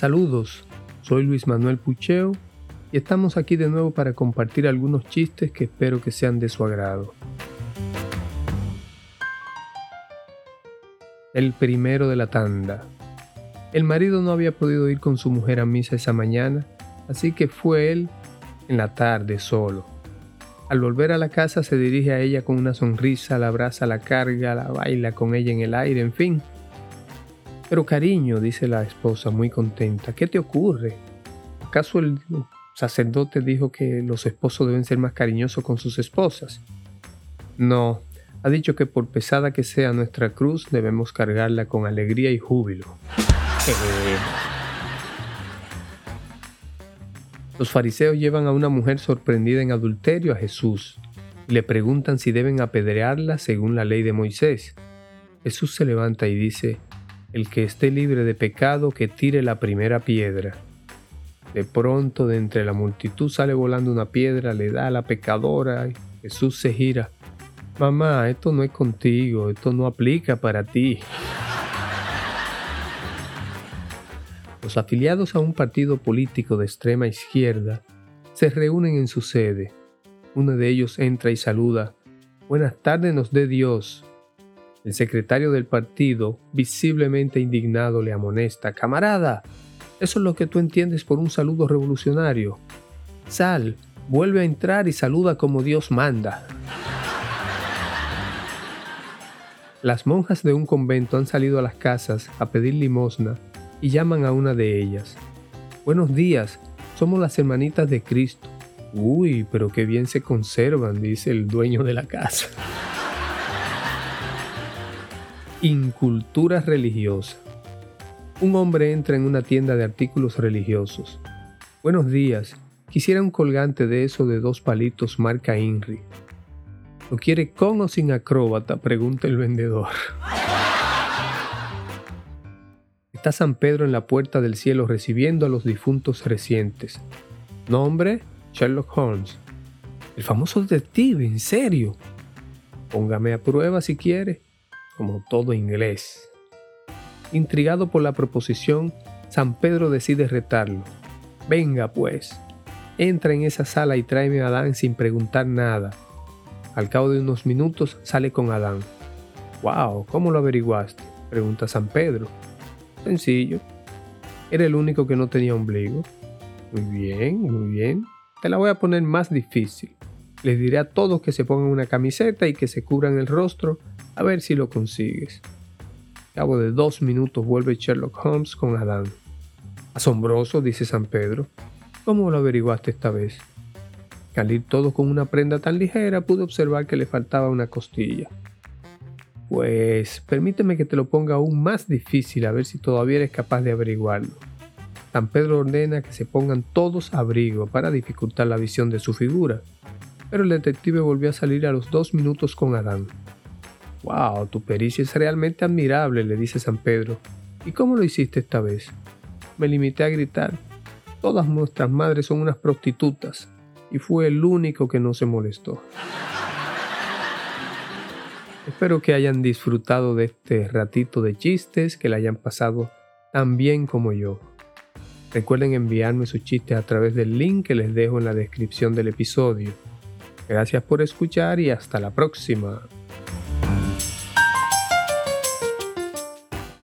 Saludos, soy Luis Manuel Pucheo y estamos aquí de nuevo para compartir algunos chistes que espero que sean de su agrado. El primero de la tanda. El marido no había podido ir con su mujer a misa esa mañana, así que fue él en la tarde solo. Al volver a la casa se dirige a ella con una sonrisa, la abraza, la carga, la baila con ella en el aire, en fin. Pero cariño, dice la esposa muy contenta, ¿qué te ocurre? ¿Acaso el sacerdote dijo que los esposos deben ser más cariñosos con sus esposas? No, ha dicho que por pesada que sea nuestra cruz debemos cargarla con alegría y júbilo. Los fariseos llevan a una mujer sorprendida en adulterio a Jesús y le preguntan si deben apedrearla según la ley de Moisés. Jesús se levanta y dice, el que esté libre de pecado que tire la primera piedra. De pronto de entre la multitud sale volando una piedra, le da a la pecadora y Jesús se gira. Mamá, esto no es contigo, esto no aplica para ti. Los afiliados a un partido político de extrema izquierda se reúnen en su sede. Uno de ellos entra y saluda. Buenas tardes nos dé Dios. El secretario del partido, visiblemente indignado, le amonesta, Camarada, eso es lo que tú entiendes por un saludo revolucionario. Sal, vuelve a entrar y saluda como Dios manda. Las monjas de un convento han salido a las casas a pedir limosna y llaman a una de ellas. Buenos días, somos las hermanitas de Cristo. Uy, pero qué bien se conservan, dice el dueño de la casa. Incultura religiosa. Un hombre entra en una tienda de artículos religiosos. Buenos días, quisiera un colgante de eso de dos palitos marca INRI. ¿Lo quiere con o sin acróbata? pregunta el vendedor. Está San Pedro en la puerta del cielo recibiendo a los difuntos recientes. Nombre, Sherlock Holmes. El famoso detective, en serio. Póngame a prueba si quiere como todo inglés. Intrigado por la proposición, San Pedro decide retarlo. Venga pues, entra en esa sala y tráeme a Adán sin preguntar nada. Al cabo de unos minutos sale con Adán. ¡Wow! ¿Cómo lo averiguaste? pregunta San Pedro. Sencillo. Era el único que no tenía ombligo. Muy bien, muy bien. Te la voy a poner más difícil. Les diré a todos que se pongan una camiseta y que se cubran el rostro a ver si lo consigues. cabo de dos minutos vuelve Sherlock Holmes con Adán. Asombroso, dice San Pedro. ¿Cómo lo averiguaste esta vez? Al ir todo con una prenda tan ligera, pude observar que le faltaba una costilla. Pues permíteme que te lo ponga aún más difícil a ver si todavía eres capaz de averiguarlo. San Pedro ordena que se pongan todos abrigo para dificultar la visión de su figura, pero el detective volvió a salir a los dos minutos con Adán. Wow, tu pericia es realmente admirable, le dice San Pedro. ¿Y cómo lo hiciste esta vez? Me limité a gritar. Todas nuestras madres son unas prostitutas. Y fue el único que no se molestó. Espero que hayan disfrutado de este ratito de chistes, que le hayan pasado tan bien como yo. Recuerden enviarme sus chistes a través del link que les dejo en la descripción del episodio. Gracias por escuchar y hasta la próxima.